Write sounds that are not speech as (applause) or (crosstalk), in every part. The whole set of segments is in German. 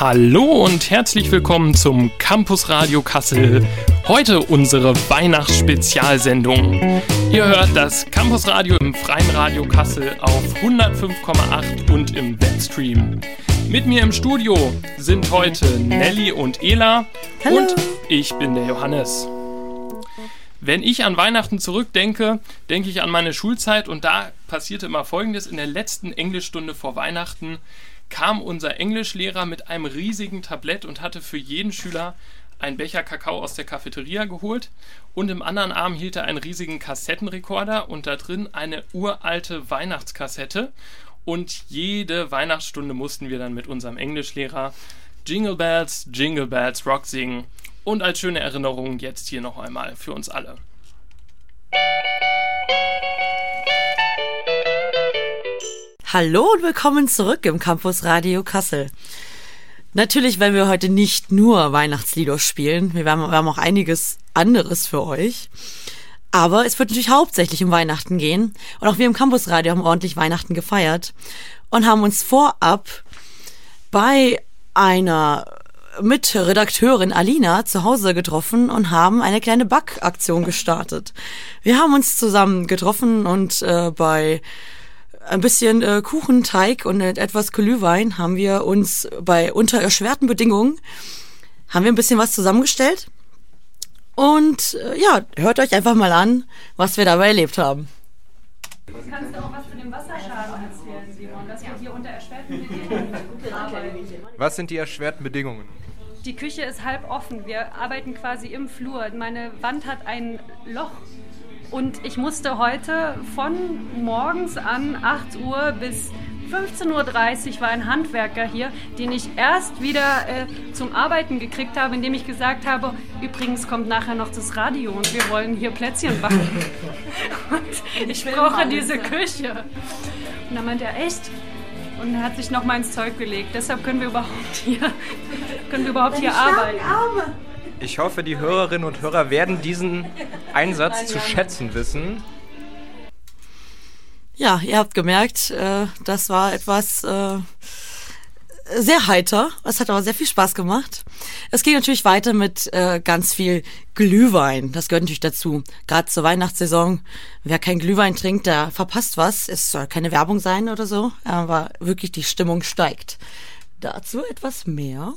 Hallo und herzlich willkommen zum Campus Radio Kassel. Heute unsere Weihnachtsspezialsendung. Ihr hört das Campus Radio im Freien Radio Kassel auf 105,8 und im Webstream. Mit mir im Studio sind heute Nelly und Ela Hallo. und ich bin der Johannes. Wenn ich an Weihnachten zurückdenke, denke ich an meine Schulzeit und da passierte immer Folgendes. In der letzten Englischstunde vor Weihnachten kam unser Englischlehrer mit einem riesigen Tablett und hatte für jeden Schüler einen Becher Kakao aus der Cafeteria geholt. Und im anderen Arm hielt er einen riesigen Kassettenrekorder und da drin eine uralte Weihnachtskassette. Und jede Weihnachtsstunde mussten wir dann mit unserem Englischlehrer Jingle Bells, Jingle Bells Rock singen. Und als schöne Erinnerung jetzt hier noch einmal für uns alle. Hallo und willkommen zurück im Campus Radio Kassel. Natürlich werden wir heute nicht nur Weihnachtslieder spielen, wir haben, wir haben auch einiges anderes für euch. Aber es wird natürlich hauptsächlich um Weihnachten gehen. Und auch wir im Campus Radio haben ordentlich Weihnachten gefeiert und haben uns vorab bei einer Mitredakteurin Alina zu Hause getroffen und haben eine kleine Backaktion gestartet. Wir haben uns zusammen getroffen und äh, bei ein bisschen äh, Kuchenteig und etwas Glühwein haben wir uns bei unter erschwerten Bedingungen haben wir ein bisschen was zusammengestellt. Und äh, ja, hört euch einfach mal an, was wir dabei erlebt haben. Kannst du auch was zu dem Wasserschaden erzählen, Simon, dass wir hier unter erschwerten Bedingungen arbeiten? Was sind die erschwerten Bedingungen? Die Küche ist halb offen. Wir arbeiten quasi im Flur. Meine Wand hat ein Loch. Und ich musste heute von morgens an 8 Uhr bis 15.30 Uhr war ein Handwerker hier, den ich erst wieder äh, zum Arbeiten gekriegt habe, indem ich gesagt habe, übrigens kommt nachher noch das Radio und wir wollen hier Plätzchen backen. (laughs) und ich brauche diese Küche. Und dann meinte er, echt? Und er hat sich noch mal ins Zeug gelegt. Deshalb können wir überhaupt hier, können wir überhaupt hier arbeiten. Ich hoffe, die Hörerinnen und Hörer werden diesen Einsatz zu schätzen wissen. Ja, ihr habt gemerkt, äh, das war etwas äh, sehr heiter. Es hat aber sehr viel Spaß gemacht. Es geht natürlich weiter mit äh, ganz viel Glühwein. Das gehört natürlich dazu. Gerade zur Weihnachtssaison. Wer kein Glühwein trinkt, der verpasst was. Es soll keine Werbung sein oder so, aber wirklich die Stimmung steigt. Dazu etwas mehr.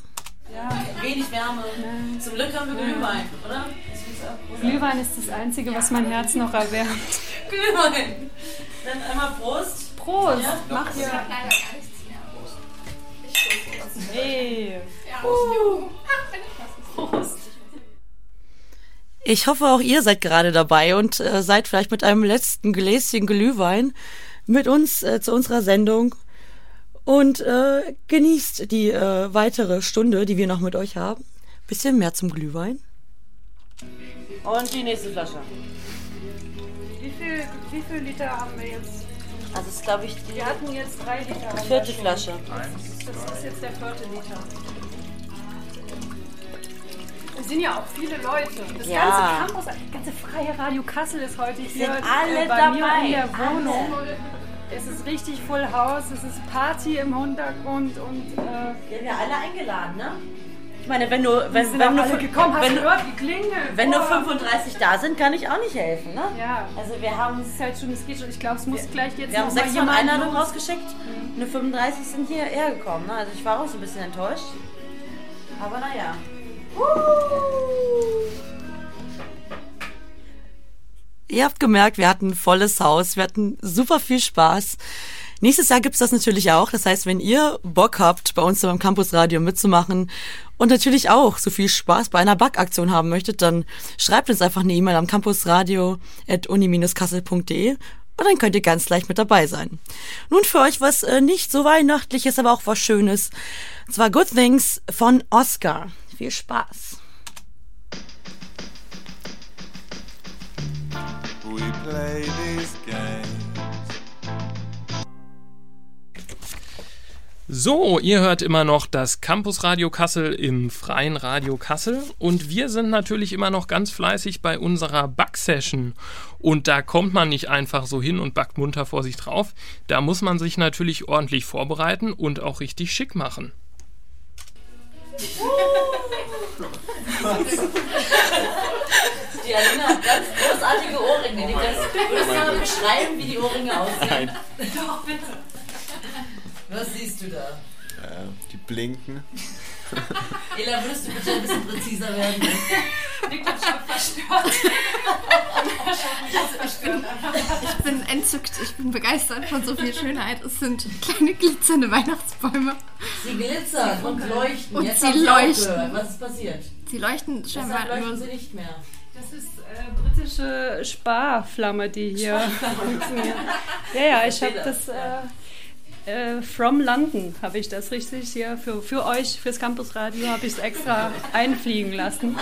Ja, wenig Wärme. Zum Glück haben wir Glühwein, oder? Glühwein ist das Einzige, was mein Herz noch erwärmt. (laughs) Glühwein. Dann einmal Prost. Prost! Ja. Mach dir. Hey. Prost. Ich hoffe, auch ihr seid gerade dabei und äh, seid vielleicht mit einem letzten Gläschen Glühwein mit uns äh, zu unserer Sendung und äh, genießt die äh, weitere Stunde, die wir noch mit euch haben. Bisschen mehr zum Glühwein. Und die nächste Flasche. Wie viel, wie viel Liter haben wir jetzt? Also ist glaube ich die Wir hatten jetzt drei Liter. wir vierte. Flasche. Das ist jetzt der vierte Liter. Es sind ja auch viele Leute. Das Ja. ganze Campus, das ganze freie Radio Kassel ist heute hier Sind alle äh, bei mir dabei. in der Wohnung. Alle. Es ist richtig Full House, es ist Party im Hintergrund und äh, Wir haben ja alle eingeladen, ne? Ich meine, wenn nur, wenn, sind wenn alle gekommen. Wenn, du geklingelt? wenn nur Oh. 35 da sind, kann ich auch nicht helfen, ne? Ja, Also wir haben, es halt schon, es geht schon. Ich glaube, es muss gleich jetzt wir haben noch 600 jemand Einladungen rausgeschickt. Nur 35 sind hierher gekommen, ne? Also ich war auch so ein bisschen enttäuscht. Aber naja. Ihr habt gemerkt, wir hatten ein volles Haus, wir hatten super viel Spaß. Nächstes Jahr gibt's das natürlich auch. Das heißt, wenn ihr Bock habt, bei uns beim Campusradio mitzumachen und natürlich auch so viel Spaß bei einer Backaktion haben möchtet, dann schreibt uns einfach eine E-Mail am campusradio.uni-kassel.de und dann könnt ihr ganz leicht mit dabei sein. Nun für euch was äh, nicht so weihnachtliches, aber auch was Schönes. Und zwar Good Things von Oscar. Viel Spaß. Play these games. So, ihr hört immer noch das Campus Radio Kassel im freien Radio Kassel und wir sind natürlich immer noch ganz fleißig bei unserer Backsession und da kommt man nicht einfach so hin und backt munter vor sich drauf, da muss man sich natürlich ordentlich vorbereiten und auch richtig schick machen. (laughs) Die Alina hat ganz großartige Ohrringe. Die kannst du mal beschreiben, wie die Ohrringe aussehen? Nein. Doch, bitte. Was siehst du da? Äh, die blinken. Ela, würdest du bitte ein bisschen präziser werden? Ich bin entzückt, ich bin begeistert von so viel Schönheit. Es sind kleine glitzernde Weihnachtsbäume. Sie glitzern und leuchten. Und Jetzt sie leuchten. Was ist passiert? Sie leuchten scheinbar Deshalb leuchten nur sie nicht mehr. Das ist äh, britische Sparflamme, die hier funktioniert. Ja, ja, ich habe das äh, äh, from London habe ich das richtig hier für, für euch fürs Campusradio habe ich es extra (laughs) einfliegen lassen.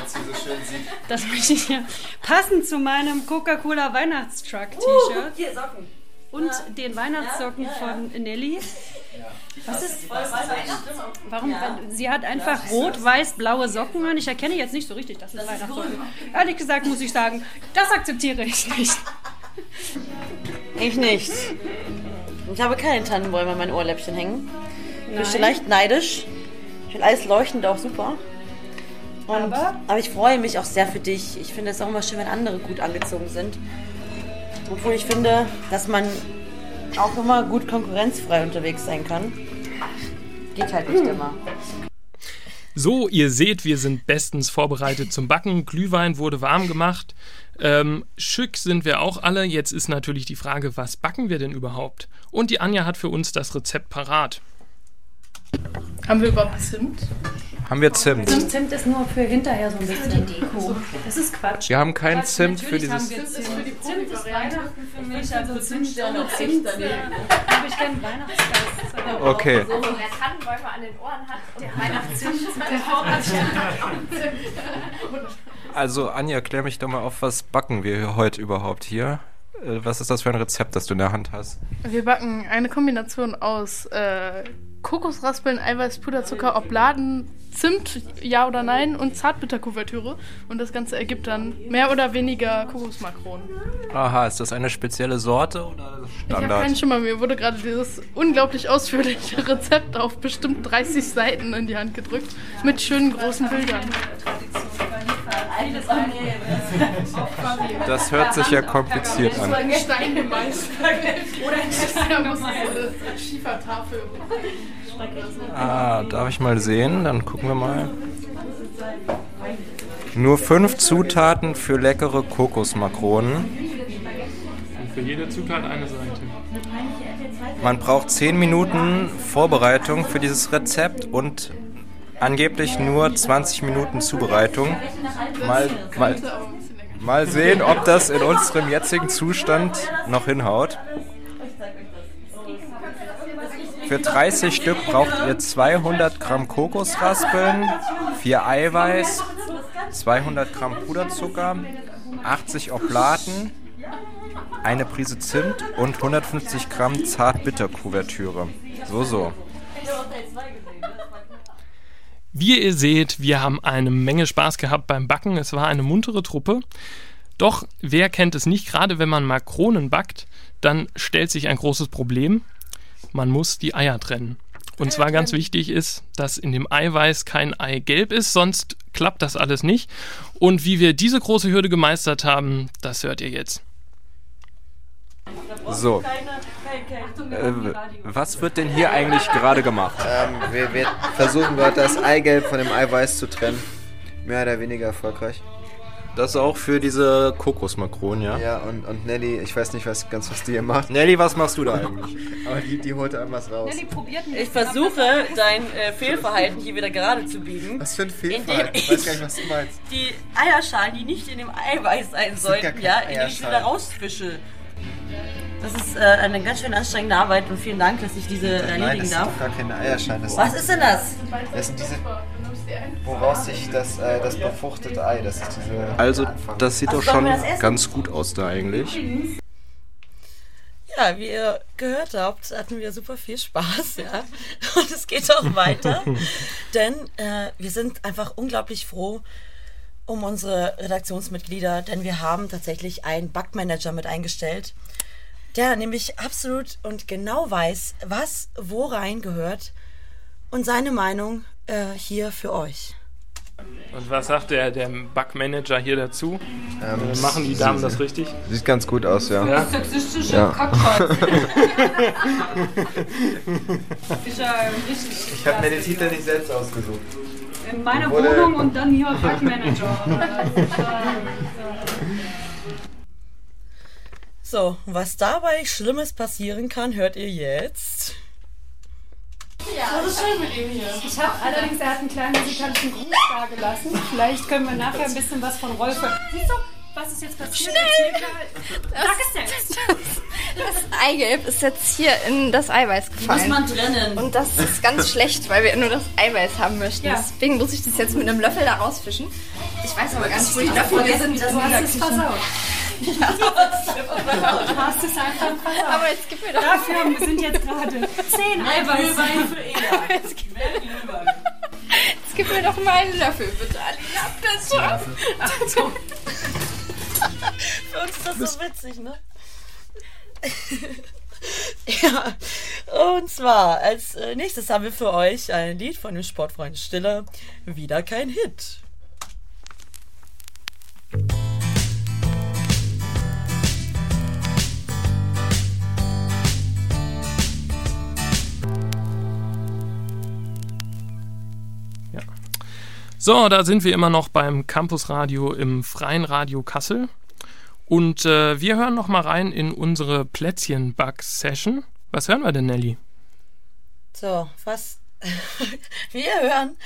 Das möchte ich hier passend zu meinem Coca-Cola Weihnachtstruck T-Shirt Hier, Socken. und den Weihnachtssocken Ja, ja, ja. von Nelly. Was ist Weihnachten. Warum? Ja. Sie hat einfach rot, weiß, blaue Socken an. Ich erkenne jetzt nicht so richtig, dass es Weihnachtssocken Ehrlich gesagt muss ich sagen, das akzeptiere ich nicht. Ich nicht. Ich habe keine Tannenbäume an meinen Ohrläppchen hängen. Ich bin vielleicht neidisch. Ich finde alles leuchtend auch super. Und, Aber? aber ich freue mich auch sehr für dich. Ich finde es auch immer schön, wenn andere gut angezogen sind. Obwohl ich finde, dass man auch immer gut konkurrenzfrei unterwegs sein kann. Geht halt nicht immer. So, ihr seht, wir sind bestens vorbereitet zum Backen. Glühwein wurde warm gemacht. Ähm, schick sind wir auch alle. Jetzt ist natürlich die Frage, was backen wir denn überhaupt? Und die Anja hat für uns das Rezept parat. Haben wir überhaupt Zimt? Haben wir Zimt? Zimt ist nur für hinterher so ein bisschen Deko. Das ist Quatsch. Wir haben keinen Zimt für dieses. haben wir Zimt ist für die Zimt ist. Weihnachten für mich. Also Zimt, Zimtsterne ohne Zimt habe ich keinen Weihnachtsgeist. (laughs) Okay. Wer Tannenbäume an den Ohren hat Weihnachtszimt der Vorrat (laughs) Also, Anja, klär mich doch mal auf, was backen wir heute überhaupt hier? Äh, Was ist das für ein Rezept, das du in der Hand hast? Wir backen eine Kombination aus äh, Kokosraspeln, Eiweiß, Puderzucker, Obladen, Zimt, ja oder nein, und Zartbitterkuvertüre. Und das Ganze ergibt dann mehr oder weniger Kokosmakronen. Aha, ist das eine spezielle Sorte oder Ich habe Standard? keinen Schimmer, mir wurde gerade dieses unglaublich ausführliche (laughs) Rezept auf bestimmt 30 Seiten in die Hand gedrückt. Mit schönen großen Bildern. Das hört sich ja kompliziert an. Oder ein Schiefertafel. Ah, darf ich mal sehen? Dann gucken wir mal. Nur fünf Zutaten für leckere Kokosmakronen. Und für jede Zutat eine Seite. Man braucht 10 Minuten Vorbereitung für dieses Rezept und angeblich nur 20 Minuten Zubereitung. Mal, mal, mal sehen, ob das in unserem jetzigen Zustand noch hinhaut. Für 30 Stück braucht ihr 200 Gramm Kokosraspeln, 4 Eiweiß, 200 Gramm Puderzucker, 80 Oblaten, eine Prise Zimt und 150 Gramm Zartbitterkuvertüre. So, so. Wie ihr seht, wir haben eine Menge Spaß gehabt beim Backen. Es war eine muntere Truppe. Doch wer kennt es nicht, gerade wenn man Makronen backt, dann stellt sich ein großes Problem. Man muss die Eier trennen. Und zwar ganz wichtig ist, dass in dem Eiweiß kein Eigelb ist, sonst klappt das alles nicht. Und wie wir diese große Hürde gemeistert haben, das hört ihr jetzt. So. Äh, was wird denn hier eigentlich gerade gemacht? Ähm, wir, wir versuchen gerade das Eigelb von dem Eiweiß zu trennen. Mehr oder weniger erfolgreich. Das auch für diese Kokosmakronen, ja? Ja, und, und Nelly, ich weiß nicht was, ganz, was die hier macht. Nelly, was machst du da eigentlich? (laughs) Aber die, die holt irgendwas raus. Ich versuche, dein äh, Fehlverhalten hier wieder gerade zu biegen. Was für ein Fehlverhalten? Ich weiß gar nicht, was du meinst. (laughs) Die Eierschalen, die nicht in dem Eiweiß sein sollten, ja, indem ich sie Eierschalen. wieder rausfische. Das ist äh, eine ganz schön anstrengende Arbeit und vielen Dank, dass ich diese äh, Nein, erledigen das sind darf. doch gar keine Eierscheine. Das, Was ist denn das? das sind diese, woraus sich das, äh, das befruchtete Ei, das ist diese Also, das sieht doch schon das ganz gut aus da eigentlich. Ja, wie ihr gehört habt, hatten wir super viel Spaß, ja. Und es geht auch weiter. (laughs) denn äh, wir sind einfach unglaublich froh um unsere Redaktionsmitglieder, denn wir haben tatsächlich einen Backmanager mit eingestellt, der nämlich absolut und genau weiß, was wo rein gehört und seine Meinung äh, hier für euch. Und was sagt der, der Backmanager hier dazu? Ähm, äh, machen die Damen das richtig? Sieht ganz gut aus, ja. Ja. Sexistische Ja. Kackscheiß. (laughs) ist ja richtig. Ich habe mir den Titel nicht selbst ausgesucht. In meiner Wurde- Wohnung und dann hier. Das ist, äh, So, was dabei Schlimmes passieren kann, hört ihr jetzt. Ich habe allerdings, er hat einen kleinen musikalischen Gruß da gelassen. Vielleicht können wir nachher ein bisschen was von Rolf hören. Siehst du, was ist jetzt passiert? Mal. Sag es selbst. Das Eigelb ist jetzt hier in das Eiweiß gefallen. Muss man trennen. Und das ist ganz (laughs) schlecht, weil wir nur das Eiweiß haben möchten. Ja. Deswegen muss ich das jetzt mit einem Löffel da rausfischen. Ich weiß aber gar nicht, wo die Löffel hier sind. das Du hast es versaut. Du hast es einfach versaut. Aber jetzt gib mir doch Dafür sind jetzt gerade zehn Eiweiß. Glühwein für Ela. Jetzt gib mir doch mal einen Löffel, bitte, Alina, bitte. (laughs) Für uns ist das so witzig, ne? (laughs) ja, und zwar als äh, nächstes haben wir für euch ein Lied von dem Sportfreund Stiller. Wieder kein Hit. So, da sind wir immer noch beim Campusradio im Freien Radio Kassel. Und äh, wir hören noch mal rein in unsere Plätzchen-Bug-Session. Was hören wir denn, Nelly? So, was (laughs) wir hören.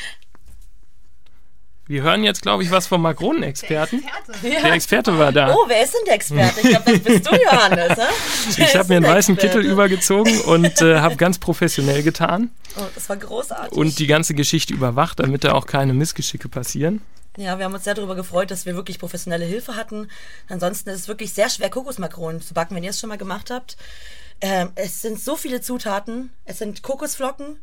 Wir hören jetzt, glaube ich, was vom Makronenexperten. Ja. Der Experte war da. Oh, wer ist denn der Experte? Ich glaube, das bist du, Johannes. (laughs) Ich habe mir einen der weißen Experte? Kittel übergezogen und äh, habe ganz professionell getan Oh, das war großartig. und die ganze Geschichte überwacht, damit da auch keine Missgeschicke passieren. Ja, wir haben uns sehr darüber gefreut, dass wir wirklich professionelle Hilfe hatten. Ansonsten ist es wirklich sehr schwer, Kokosmakronen zu backen, wenn ihr es schon mal gemacht habt. Ähm, es sind so viele Zutaten. Es sind Kokosflocken,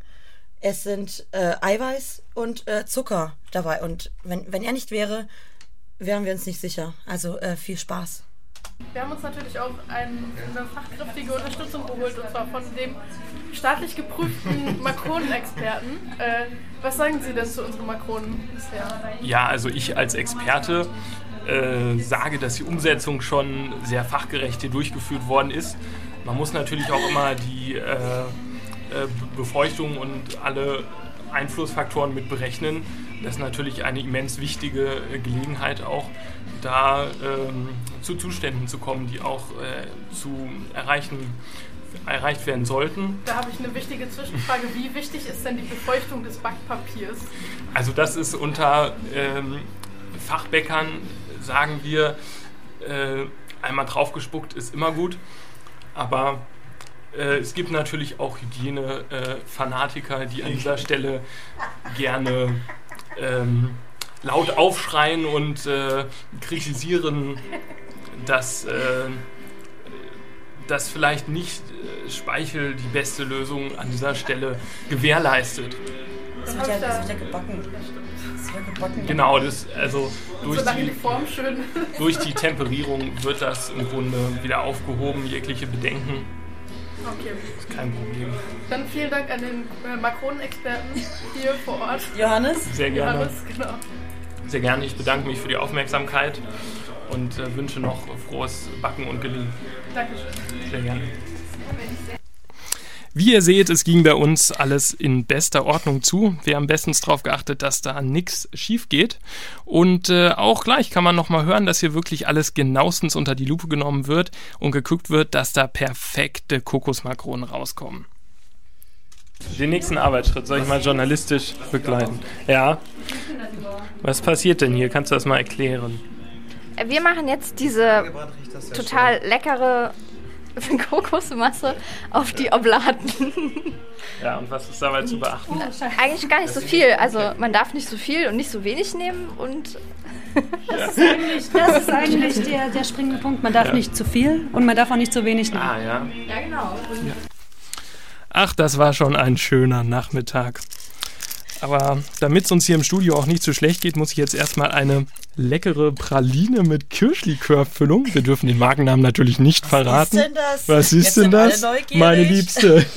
es sind äh, Eiweiß und äh, Zucker dabei. Und wenn, wenn er nicht wäre, wären wir uns nicht sicher. Also äh, viel Spaß. Wir haben uns natürlich auch ein, eine fachkräftige Unterstützung geholt, und zwar von dem staatlich geprüften Makronenexperten. Äh, was sagen Sie denn zu unseren Makronen bisher? Ja, also ich als Experte äh, sage, dass die Umsetzung schon sehr fachgerecht hier durchgeführt worden ist. Man muss natürlich auch immer die äh, äh, Befeuchtung und alle Einflussfaktoren mit berechnen. Das ist natürlich eine immens wichtige äh, Gelegenheit auch, da ähm, zu Zuständen zu kommen, die auch äh, zu erreichen, erreicht werden sollten. Da habe ich eine wichtige Zwischenfrage. Wie wichtig ist denn die Befeuchtung des Backpapiers? Also das ist unter ähm, Fachbäckern, sagen wir, äh, einmal draufgespuckt ist immer gut. Aber äh, es gibt natürlich auch Hygiene-Fanatiker, die an dieser Stelle gerne ähm, laut aufschreien und äh, kritisieren, dass, äh, dass vielleicht nicht äh, Speichel die beste Lösung an dieser Stelle gewährleistet. Es wird ja, es wird ja gebacken. Es wird gebacken. Genau, das, also durch Solange die die, Form schön durch die Temperierung wird das im Grunde wieder aufgehoben, jegliche Bedenken. Okay. Ist kein Problem. Dann vielen Dank an den äh, Makronenexperten hier vor Ort. Johannes? Sehr gerne. Johannes, genau. Sehr gerne. Ich bedanke mich für die Aufmerksamkeit und äh, wünsche noch frohes Backen und Gelingen. Dankeschön. Sehr gerne. Wie ihr seht, es ging bei uns alles in bester Ordnung zu. Wir haben bestens darauf geachtet, dass da nichts schief geht. Und äh, auch gleich kann man nochmal hören, dass hier wirklich alles genauestens unter die Lupe genommen wird und geguckt wird, dass da perfekte Kokosmakronen rauskommen. Den nächsten Arbeitsschritt soll ich mal journalistisch begleiten. Ja. Was passiert denn hier? Kannst du das mal erklären? Wir machen jetzt diese total leckere (laughs) Kokosmasse auf die Oblaten. (laughs) Ja, und was ist dabei zu beachten? Eigentlich gar nicht so viel. Also man darf nicht so viel und nicht so wenig nehmen und (laughs) Das ist eigentlich, das ist eigentlich der, der springende Punkt. Man darf Ja. nicht zu viel und man darf auch nicht zu wenig nehmen. Ah, ja. ja genau. Ach, das war schon ein schöner Nachmittag. Aber damit es uns hier im Studio auch nicht so schlecht geht, muss ich jetzt erstmal eine leckere Praline mit Kirschlikörfüllung. Wir dürfen den Markennamen natürlich nicht verraten. ist denn das? Was ist Jetzt denn das? Meine Liebste. (laughs)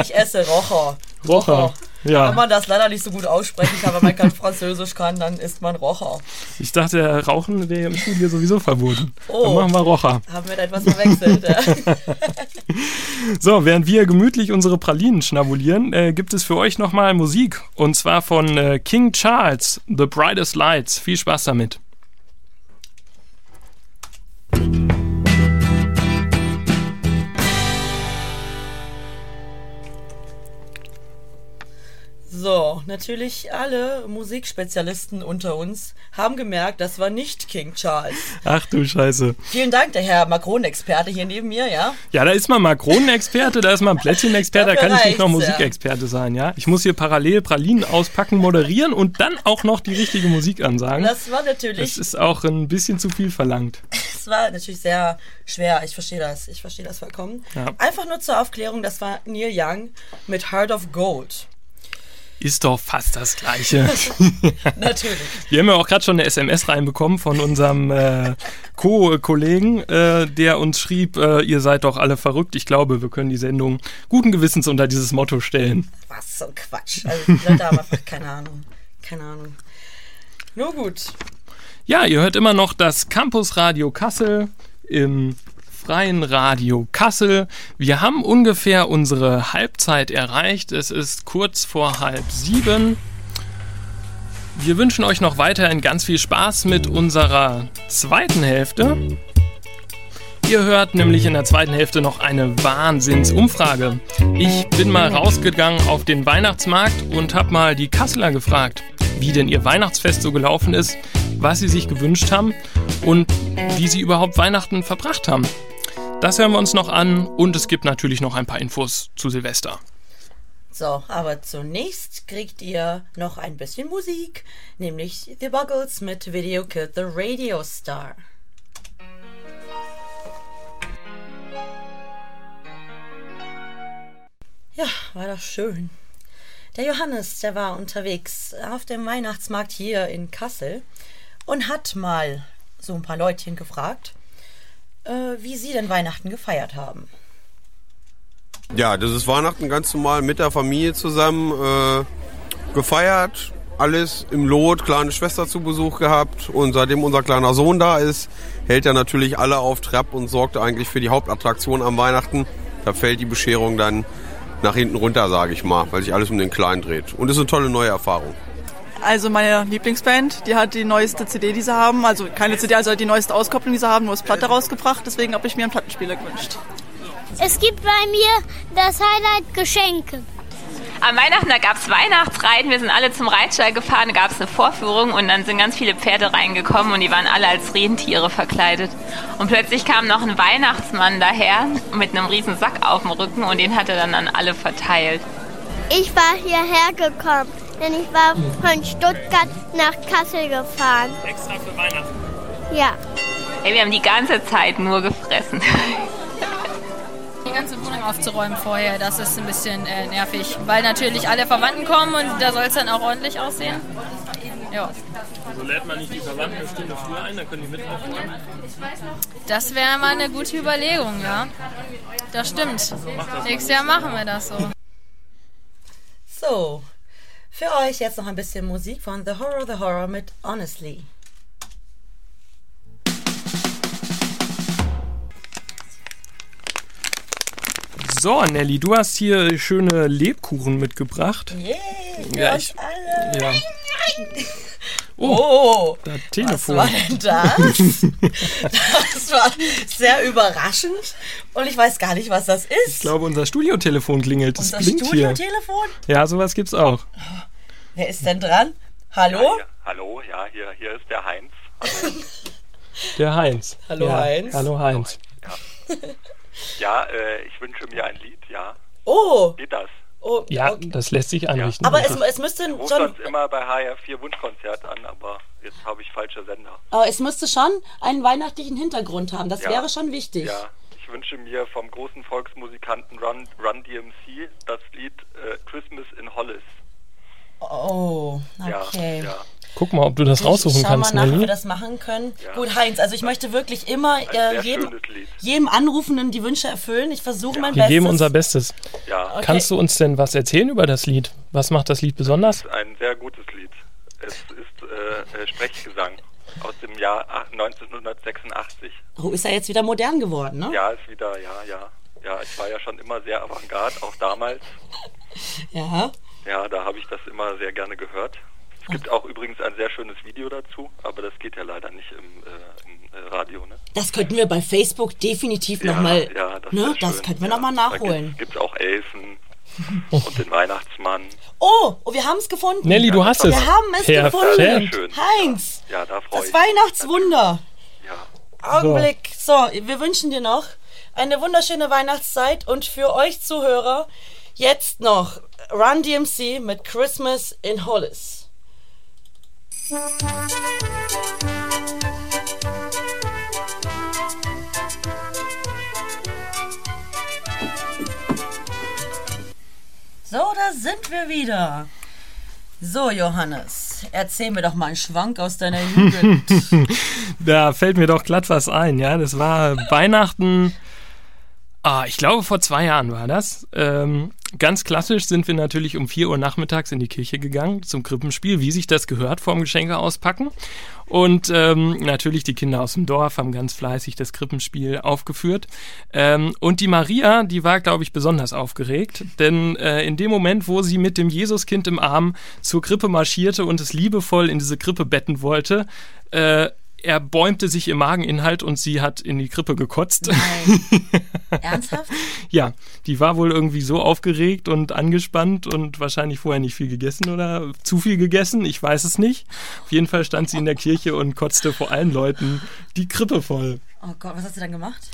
Ich esse Rocher. Rocher. Ja. Wenn man das leider nicht so gut aussprechen kann, wenn man kein Französisch kann, dann ist man Rocher. Ich dachte, Rauchen wäre im Studio sowieso verboten. Oh. Dann machen wir Rocher. Haben wir da etwas verwechselt. (laughs) So, während wir gemütlich unsere Pralinen schnabulieren, äh, gibt es für euch nochmal Musik. Und zwar von äh, King Charles, The Brightest Lights. Viel Spaß damit. So, natürlich alle Musikspezialisten unter uns haben gemerkt, das war nicht King Charles. Ach du Scheiße. Vielen Dank, der Herr Macron-Experte hier neben mir, ja? Ja, da ist man Makronenexperte, da ist man Plätzchen-Experte, (laughs) da kann ich nicht noch reicht's, ja. Musikexperte sein, ja? Ich muss hier parallel Pralinen auspacken, moderieren und dann auch noch die richtige Musik ansagen. Das war Das natürlich, ist auch ein bisschen zu viel verlangt. (laughs) das war natürlich sehr schwer. Ich verstehe das, ich verstehe das vollkommen. Ja. Einfach nur zur Aufklärung, das war Neil Young mit Heart of Gold. Ist doch fast das Gleiche. (laughs) Natürlich. Wir haben ja auch gerade schon eine SMS reinbekommen von unserem äh, Co-Kollegen, äh, der uns schrieb, äh, ihr seid doch alle verrückt. Ich glaube, wir können die Sendung guten Gewissens unter dieses Motto stellen. Was so ein Quatsch. Also die Leute haben einfach keine Ahnung. Keine Ahnung. Nur gut. Ja, ihr hört immer noch das Campus Radio Kassel im freien Radio Kassel. Wir haben ungefähr unsere Halbzeit erreicht. Es ist kurz vor halb sieben. Wir wünschen euch noch weiterhin ganz viel Spaß mit unserer zweiten Hälfte. Ihr hört nämlich in der zweiten Hälfte noch eine Wahnsinnsumfrage. Ich bin mal rausgegangen auf den Weihnachtsmarkt und habe mal die Kasseler gefragt, wie denn ihr Weihnachtsfest so gelaufen ist, was sie sich gewünscht haben und wie sie überhaupt Weihnachten verbracht haben. Das hören wir uns noch an und es gibt natürlich noch ein paar Infos zu Silvester. So, aber zunächst kriegt ihr noch ein bisschen Musik, nämlich The Buggles mit Video Killed the Radio Star. Ja, war das schön. Der Johannes, der war unterwegs auf dem Weihnachtsmarkt hier in Kassel und hat mal so ein paar Leutchen gefragt, äh, wie sie denn Weihnachten gefeiert haben. Ja, das ist Weihnachten ganz normal mit der Familie zusammen äh, gefeiert. Alles im Lot, kleine Schwester zu Besuch gehabt. Und seitdem unser kleiner Sohn da ist, hält er natürlich alle auf Trab und sorgt eigentlich für die Hauptattraktion am Weihnachten. Da fällt die Bescherung dann nach hinten runter, sage ich mal, weil sich alles um den Kleinen dreht. Und ist eine tolle neue Erfahrung. Also meine Lieblingsband, die hat die neueste CD, die sie haben. Also keine CD, also die neueste Auskopplung, die sie haben, nur das Platte rausgebracht. Deswegen habe ich mir einen Plattenspieler gewünscht. Es gibt bei mir das Highlight Geschenke. Am Weihnachten, da gab es Weihnachtsreiten. Wir sind alle zum Reitstall gefahren, da gab es eine Vorführung und dann sind ganz viele Pferde reingekommen und die waren alle als Rentiere verkleidet. Und plötzlich kam noch ein Weihnachtsmann daher mit einem riesen Sack auf dem Rücken und den hat er dann an alle verteilt. Ich war hierher gekommen, denn ich war von Stuttgart nach Kassel gefahren. Extra für Weihnachten. Ja. Ey, wir haben die ganze Zeit nur gefressen. (laughs) Die ganze Wohnung aufzuräumen vorher, das ist ein bisschen äh, nervig, weil natürlich alle Verwandten kommen und da soll es dann auch ordentlich aussehen. Ja. Also lädt man nicht die Verwandten eine Stunde früher ein, dann können die mit aufräumen. Das wäre mal eine gute Überlegung, ja. Das stimmt. Nächstes Jahr machen wir das so. So, für euch jetzt noch ein bisschen Musik von The Horror, The Horror mit Honestly. So, Nelly, du hast hier schöne Lebkuchen mitgebracht. Yay, für Ja, uns ich- alle. ja. Oh, das was Telefon. war denn das? das war sehr überraschend und ich weiß gar nicht, was das ist. Ich glaube, unser Studiotelefon klingelt. Es Unser. Studiotelefon? Ja, sowas gibt's auch. Wer ist denn dran? Hallo? Ja, hier, hallo, ja, hier, hier ist der Heinz. Hallo. Der Heinz. Hallo, ja. Heinz. Hallo Heinz. Ja, äh, ich wünsche mir ein Lied, ja. Oh, Geht das? oh. Ja, das lässt sich einrichten. Aber es, es müsste Ich schon, sonst immer bei HR4 Wunschkonzert an, aber jetzt habe ich falsche Sender. aber es müsste schon einen weihnachtlichen Hintergrund haben. Das Ja. wäre schon wichtig. Ja, ich wünsche mir vom großen Volksmusikanten Run, Run DMC das Lied äh, Christmas in Hollis. Oh, Ja, okay. ja. Guck mal, ob du das raussuchen ich schau kannst, mal nach, ob wir das machen können. Gut, Heinz, also ich möchte wirklich immer äh, jedem, jedem Anrufenden die Wünsche erfüllen. Ich versuche mein Wir Bestes. geben unser Bestes. Ja. Okay. Kannst du uns denn was erzählen über das Lied? Was macht das Lied besonders? Ein sehr gutes Lied. Es ist äh, äh, Sprechgesang aus dem Jahr ach- 1986. Oh, ist er jetzt wieder modern geworden, ne? Ja, ist wieder, ja, ja. Ja, ich war ja schon immer sehr avantgarde, auch damals. (laughs) Ja. Ja, da habe ich das immer sehr gerne gehört. Es gibt auch übrigens ein sehr schönes Video dazu, aber das geht ja leider nicht im, äh, im äh, Radio, ne? Das könnten wir bei Facebook definitiv Ja, nochmal, ja, das ne? Das könnten wir ja. nochmal nachholen. gibt es auch Elfen und den Weihnachtsmann. Oh, oh wir haben es gefunden. Nelly, du hast es. Wir haben es Perfekt. gefunden. Sehr schön. Heinz, Ja, da das ich Weihnachtswunder. Ja. Augenblick. So. wir wünschen dir noch eine wunderschöne Weihnachtszeit und für euch Zuhörer jetzt noch Run DMC mit Christmas in Hollis. So, da sind wir wieder. So, Johannes, erzähl mir doch mal einen Schwank aus deiner Jugend. (laughs) da fällt mir doch glatt was ein, ja. Das war Weihnachten. Ah, ich glaube, vor zwei Jahren war das. Ähm, ganz klassisch sind wir natürlich um 4 Uhr nachmittags in die Kirche gegangen zum Krippenspiel, wie sich das gehört, vorm Geschenke auspacken. Und ähm, natürlich die Kinder aus dem Dorf haben ganz fleißig das Krippenspiel aufgeführt. Ähm, und die Maria, die war, glaube ich, besonders aufgeregt, denn äh, in dem Moment, wo sie mit dem Jesuskind im Arm zur Krippe marschierte und es liebevoll in diese Krippe betten wollte, äh, er bäumte sich ihr Mageninhalt und sie hat in die Krippe gekotzt. (laughs) Ernsthaft? (laughs) ja, die war wohl irgendwie so aufgeregt und angespannt und wahrscheinlich vorher nicht viel gegessen oder zu viel gegessen, ich weiß es nicht. Auf jeden Fall stand sie in der Kirche und kotzte vor allen Leuten die Krippe voll. Oh Gott, was hast du dann gemacht?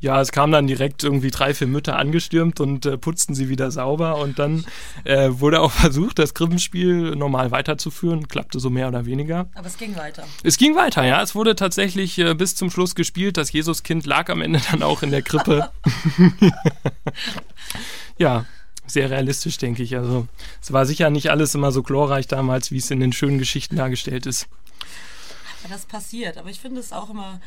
Ja, es kamen dann direkt irgendwie drei, vier Mütter angestürmt und äh, putzten sie wieder sauber und dann äh, wurde auch (laughs) versucht, das Krippenspiel normal weiterzuführen. Klappte so mehr oder weniger. Aber es ging weiter. Es ging weiter, ja. Es wurde tatsächlich äh, bis zum Schluss gespielt. Das Jesuskind lag am Ende (laughs) dann auch in der Krippe. (laughs) ja, sehr realistisch, denke ich. Also, es war sicher nicht alles immer so glorreich damals, wie es in den schönen Geschichten dargestellt ist. Ja, das passiert, aber ich finde es auch immer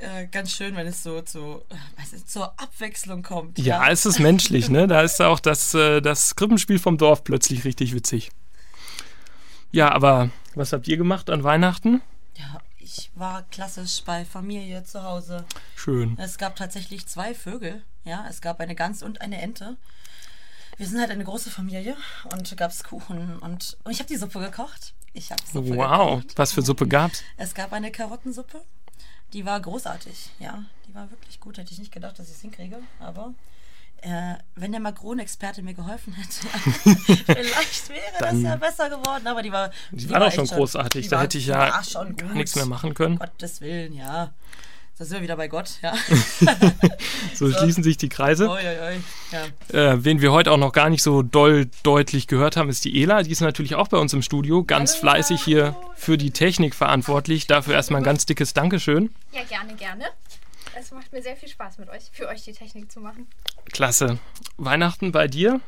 äh, ganz schön, wenn es so äh, weiß nicht, zur Abwechslung kommt. Ja, es ist menschlich, ne? Da ist auch das, äh, das Krippenspiel vom Dorf plötzlich richtig witzig. Ja, aber was habt ihr gemacht an Weihnachten? Ja, ich war klassisch bei Familie zu Hause. Schön. Es gab tatsächlich zwei Vögel. Ja, es gab eine Gans und eine Ente. Wir sind halt eine große Familie und gab es Kuchen und, und ich habe die Suppe gekocht. Ich habe Suppe Wow, gekocht. was für Suppe gab's? Es gab eine Karottensuppe. Die war großartig, ja. Die war wirklich gut. Hätte ich nicht gedacht, dass ich es hinkriege. Aber äh, wenn der Makronen-Experte mir geholfen hätte, (laughs) vielleicht wäre das ja besser geworden. Aber die war. Die war doch schon großartig. die Da hätte ich die ja gar nichts mehr machen können. Gottes Willen, ja. Da sind wir wieder bei Gott, ja. (laughs) So schließen sich die Kreise. Oi, oi, oi. Ja. Äh, wen wir heute auch noch gar nicht so doll deutlich gehört haben, ist die Ela. Die ist natürlich auch bei uns im Studio, ganz fleißig hier für die Technik verantwortlich. Dafür erstmal ein ganz dickes Dankeschön. Ja, gerne, gerne. Es macht mir sehr viel Spaß mit euch, für euch die Technik zu machen. Klasse. Weihnachten bei dir?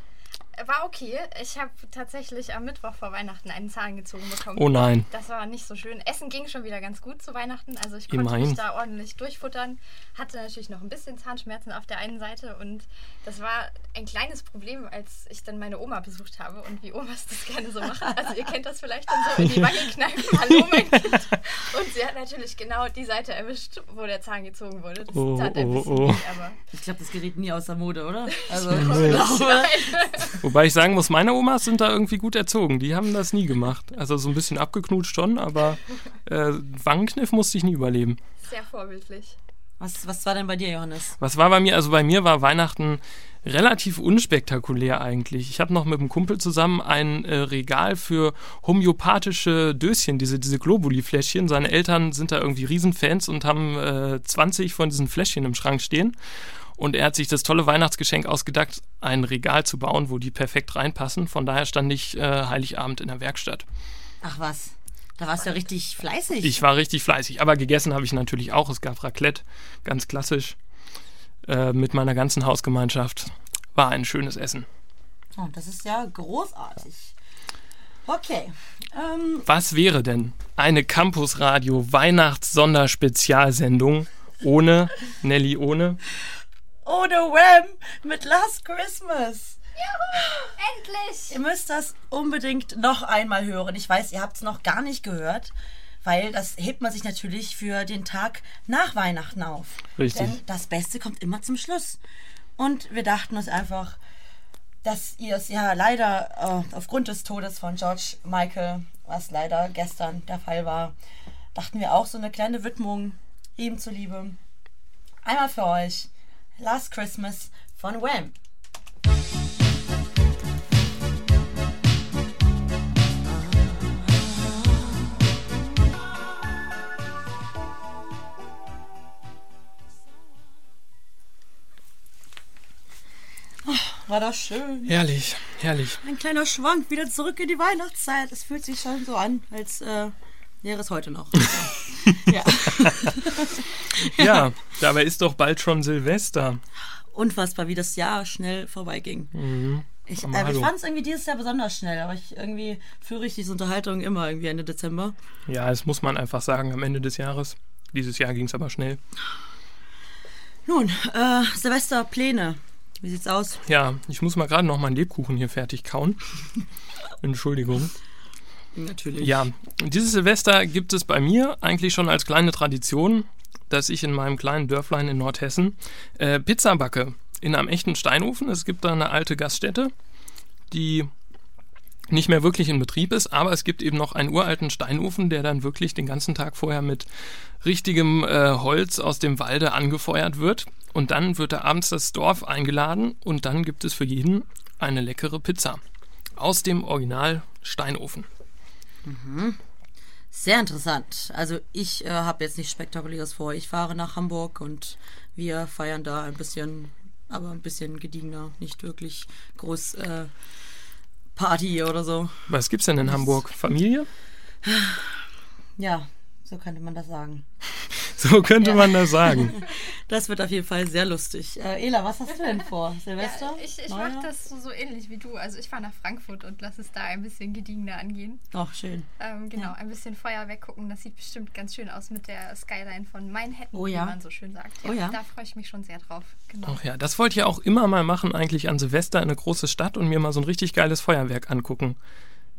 War okay. Ich habe tatsächlich am Mittwoch vor Weihnachten einen Zahn gezogen bekommen. Oh nein. Das war nicht so schön. Essen ging schon wieder ganz gut zu Weihnachten. Also ich konnte Immerhin. mich da ordentlich durchfuttern. Hatte natürlich noch ein bisschen Zahnschmerzen auf der einen Seite. Und das war ein kleines Problem, als ich dann meine Oma besucht habe und wie Omas das gerne so machen. Also ihr kennt das vielleicht dann so in die Wange kneifen. (laughs) Hallo mein Kind. Und sie hat natürlich genau die Seite erwischt, wo der Zahn gezogen wurde. Das Oh, tat ein oh, bisschen oh. weh, aber Ich glaube, das gerät nie aus der Mode, oder? (laughs) Also, ich glaube, (laughs) Wobei ich sagen muss, meine Omas sind da irgendwie gut erzogen. Die haben das nie gemacht. Also so ein bisschen abgeknutscht schon, aber äh, Wangenkniff musste ich nie überleben. sehr vorbildlich. was, was war denn bei dir, Johannes? Was war bei mir? Also bei mir war Weihnachten relativ unspektakulär eigentlich. Ich habe noch mit einem Kumpel zusammen ein äh, Regal für homöopathische Döschen, diese, diese Globuli-Fläschchen. Seine Eltern sind da irgendwie Riesenfans und haben äh, 20 von diesen Fläschchen im Schrank stehen. Und er hat sich das tolle Weihnachtsgeschenk ausgedacht, ein Regal zu bauen, wo die perfekt reinpassen. Von daher stand ich äh, Heiligabend in der Werkstatt. Ach was, da warst du ja richtig fleißig. Ich war richtig fleißig, aber gegessen habe ich natürlich auch. Es gab Raclette, ganz klassisch, äh, mit meiner ganzen Hausgemeinschaft. War ein schönes Essen. Oh, das ist ja großartig. Okay. Ähm, Was wäre denn eine Campus Radio Weihnachts-Sonderspezialsendung ohne Nelly ohne? Ohne Wham mit Last Christmas. Endlich! nicht. Ihr müsst das unbedingt noch einmal hören. Ich weiß, ihr habt es noch gar nicht gehört, weil das hebt man sich natürlich für den Tag nach Weihnachten auf. Richtig. Denn das Beste kommt immer zum Schluss. Und wir dachten uns einfach, dass ihr es ja leider äh, aufgrund des Todes von George Michael, was leider gestern der Fall war, dachten wir auch so eine kleine Widmung ihm zuliebe. Einmal für euch Last Christmas von Wham. War das schön. Herrlich, herrlich. Ein kleiner Schwank wieder zurück in die Weihnachtszeit. Es fühlt sich schon so an, als äh, wäre es heute noch. (laughs) (laughs) ja. (laughs) Ja, dabei ist doch bald schon Silvester. Unfassbar, wie das Jahr schnell vorbeiging. Mhm. Ich, äh, ich fand es irgendwie dieses Jahr besonders schnell, aber ich irgendwie führe ich diese Unterhaltung immer irgendwie Ende Dezember. Ja, das muss man einfach sagen am Ende des Jahres. Dieses Jahr ging es aber schnell. Nun, äh, Silvesterpläne. Wie sieht's aus? Ja, ich muss mal gerade noch meinen Lebkuchen hier fertig kauen. (laughs) Entschuldigung. Natürlich. Ja, dieses Silvester gibt es bei mir eigentlich schon als kleine Tradition, dass ich in meinem kleinen Dörflein in Nordhessen äh, Pizza backe. In einem echten Steinofen. Es gibt da eine alte Gaststätte, die nicht mehr wirklich in Betrieb ist, aber es gibt eben noch einen uralten Steinofen, der dann wirklich den ganzen Tag vorher mit richtigem äh, Holz aus dem Walde angefeuert wird. Und dann wird da abends das Dorf eingeladen und dann gibt es für jeden eine leckere Pizza aus dem Original Steinofen. Mhm. Sehr interessant. Also ich äh, habe jetzt nichts Spektakuläres vor. Ich fahre nach Hamburg und wir feiern da ein bisschen, aber ein bisschen gediegener, nicht wirklich groß äh, Party oder so. Was gibt's denn in Hamburg? Familie? Ja, so könnte man das sagen. (laughs) (laughs) So könnte man das sagen. Das wird auf jeden Fall sehr lustig. Äh, Ela, was hast du denn vor? Silvester? Ja, ich ich mache das so, so ähnlich wie du. Also ich fahre nach Frankfurt und lasse es da ein bisschen gediegener angehen. Ach, schön. Ähm, genau, ein bisschen Feuer weggucken. Das sieht bestimmt ganz schön aus mit der Skyline von Manhattan, Oh ja. wie man so schön sagt. Oh ja. Da freue ich mich schon sehr drauf. Genau. Ach ja, das wollte ich auch immer mal machen, eigentlich an Silvester in eine große Stadt und mir mal so ein richtig geiles Feuerwerk angucken.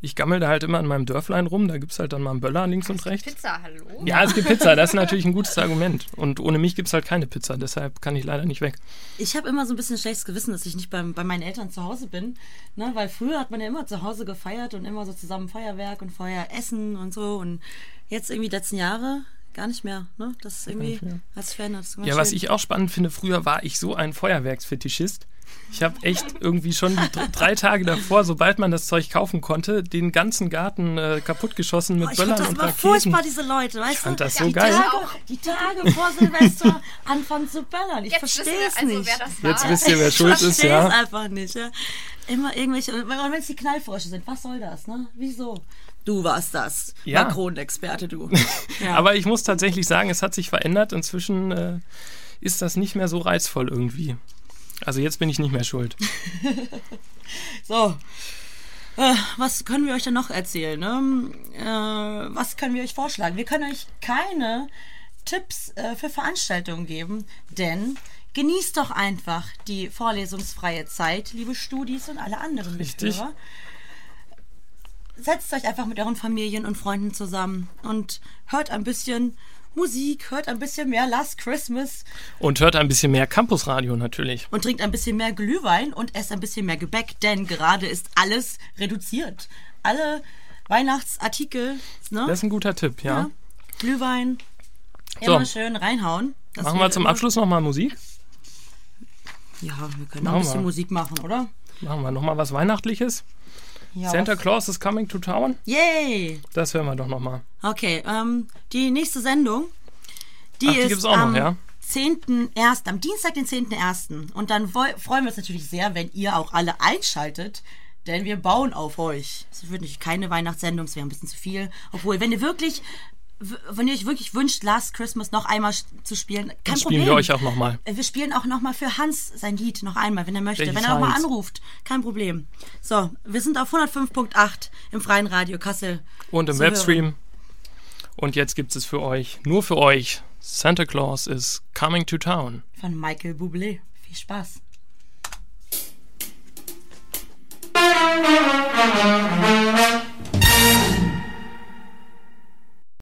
Ich gammel da halt immer in meinem Dörflein rum, da gibt's halt dann mal einen Böller links und rechts. Pizza, hallo? Ja, es gibt Pizza, das ist natürlich ein gutes Argument. Und ohne mich gibt's halt keine Pizza, deshalb kann ich leider nicht weg. Ich habe immer so ein bisschen schlechtes Gewissen, dass ich nicht beim, bei meinen Eltern zu Hause bin. Ne? Weil früher hat man ja immer zu Hause gefeiert und immer so zusammen Feuerwerk und Feueressen und so. Und jetzt irgendwie die letzten Jahre gar nicht mehr. Ne? Das ist irgendwie, nicht mehr. hat ganz Ja, was schön. ich auch spannend finde, früher war ich so ein Feuerwerksfetischist. Ich habe echt irgendwie schon drei Tage davor, sobald man das Zeug kaufen konnte, den ganzen Garten äh, kaputtgeschossen mit Oh, ich Böllern fand das und Raketen. furchtbar, diese Leute, weißt Ich fand du? das so die geil. Tage, die Tage vor Silvester anfangen zu böllern. Ich verstehe es also, nicht. wer das war. Jetzt wisst ihr, wer schuld ich ist, verstehe ja. es einfach nicht. Ja. Immer irgendwelche, und wenn es die Knallfrösche sind, was soll das, ne? Wieso? Du warst das. Ja. Makronenexperte, du. (laughs) Ja. Aber ich muss tatsächlich sagen, es hat sich verändert. Inzwischen äh, ist das nicht mehr so reizvoll irgendwie. Also jetzt bin ich nicht mehr schuld. (laughs) So. Äh, was können wir euch denn noch erzählen? Ne? Äh, was können wir euch vorschlagen? Wir können euch keine Tipps äh, für Veranstaltungen geben, denn genießt doch einfach die vorlesungsfreie Zeit, liebe Studis und alle anderen Richtig. Mithörer. Setzt euch einfach mit euren Familien und Freunden zusammen und hört ein bisschen Musik, hört ein bisschen mehr Last Christmas Und hört ein bisschen mehr Campusradio natürlich. und trinkt ein bisschen mehr Glühwein und esst ein bisschen mehr Gebäck, denn gerade ist alles reduziert. Alle Weihnachtsartikel, ne? Das ist ein guter Tipp, ja. Ja. Glühwein, So. immer schön reinhauen. Das Machen wir zum Abschluss nochmal Musik? Ja, wir können Machen noch ein bisschen wir. Musik machen, oder? Machen wir nochmal was Weihnachtliches? Ja, Santa was- Claus is coming to town? Yay! Das hören wir doch nochmal. Okay, ähm, die nächste Sendung, die Ach, die ist gibt's auch noch, am ja? 10.1., am Dienstag, den 10.1. Und dann freuen wir uns natürlich sehr, wenn ihr auch alle einschaltet, denn wir bauen auf euch. Es wird nicht keine Weihnachtssendung, es wäre ein bisschen zu viel. Obwohl, wenn ihr wirklich, wenn ihr euch wirklich wünscht, Last Christmas noch einmal zu spielen, kein Dann Problem. spielen wir euch auch nochmal. Äh, Wir spielen auch nochmal für Hans sein Lied noch einmal, wenn er möchte. Welches wenn er nochmal anruft, kein Problem. So, wir sind auf 105.8 im Freien Radio Kassel. Und im zu hören. Webstream. Und jetzt gibt es für euch, nur für euch, Santa Claus is coming to town. Von Michael Bublé. Viel Spaß. Musik (laughs)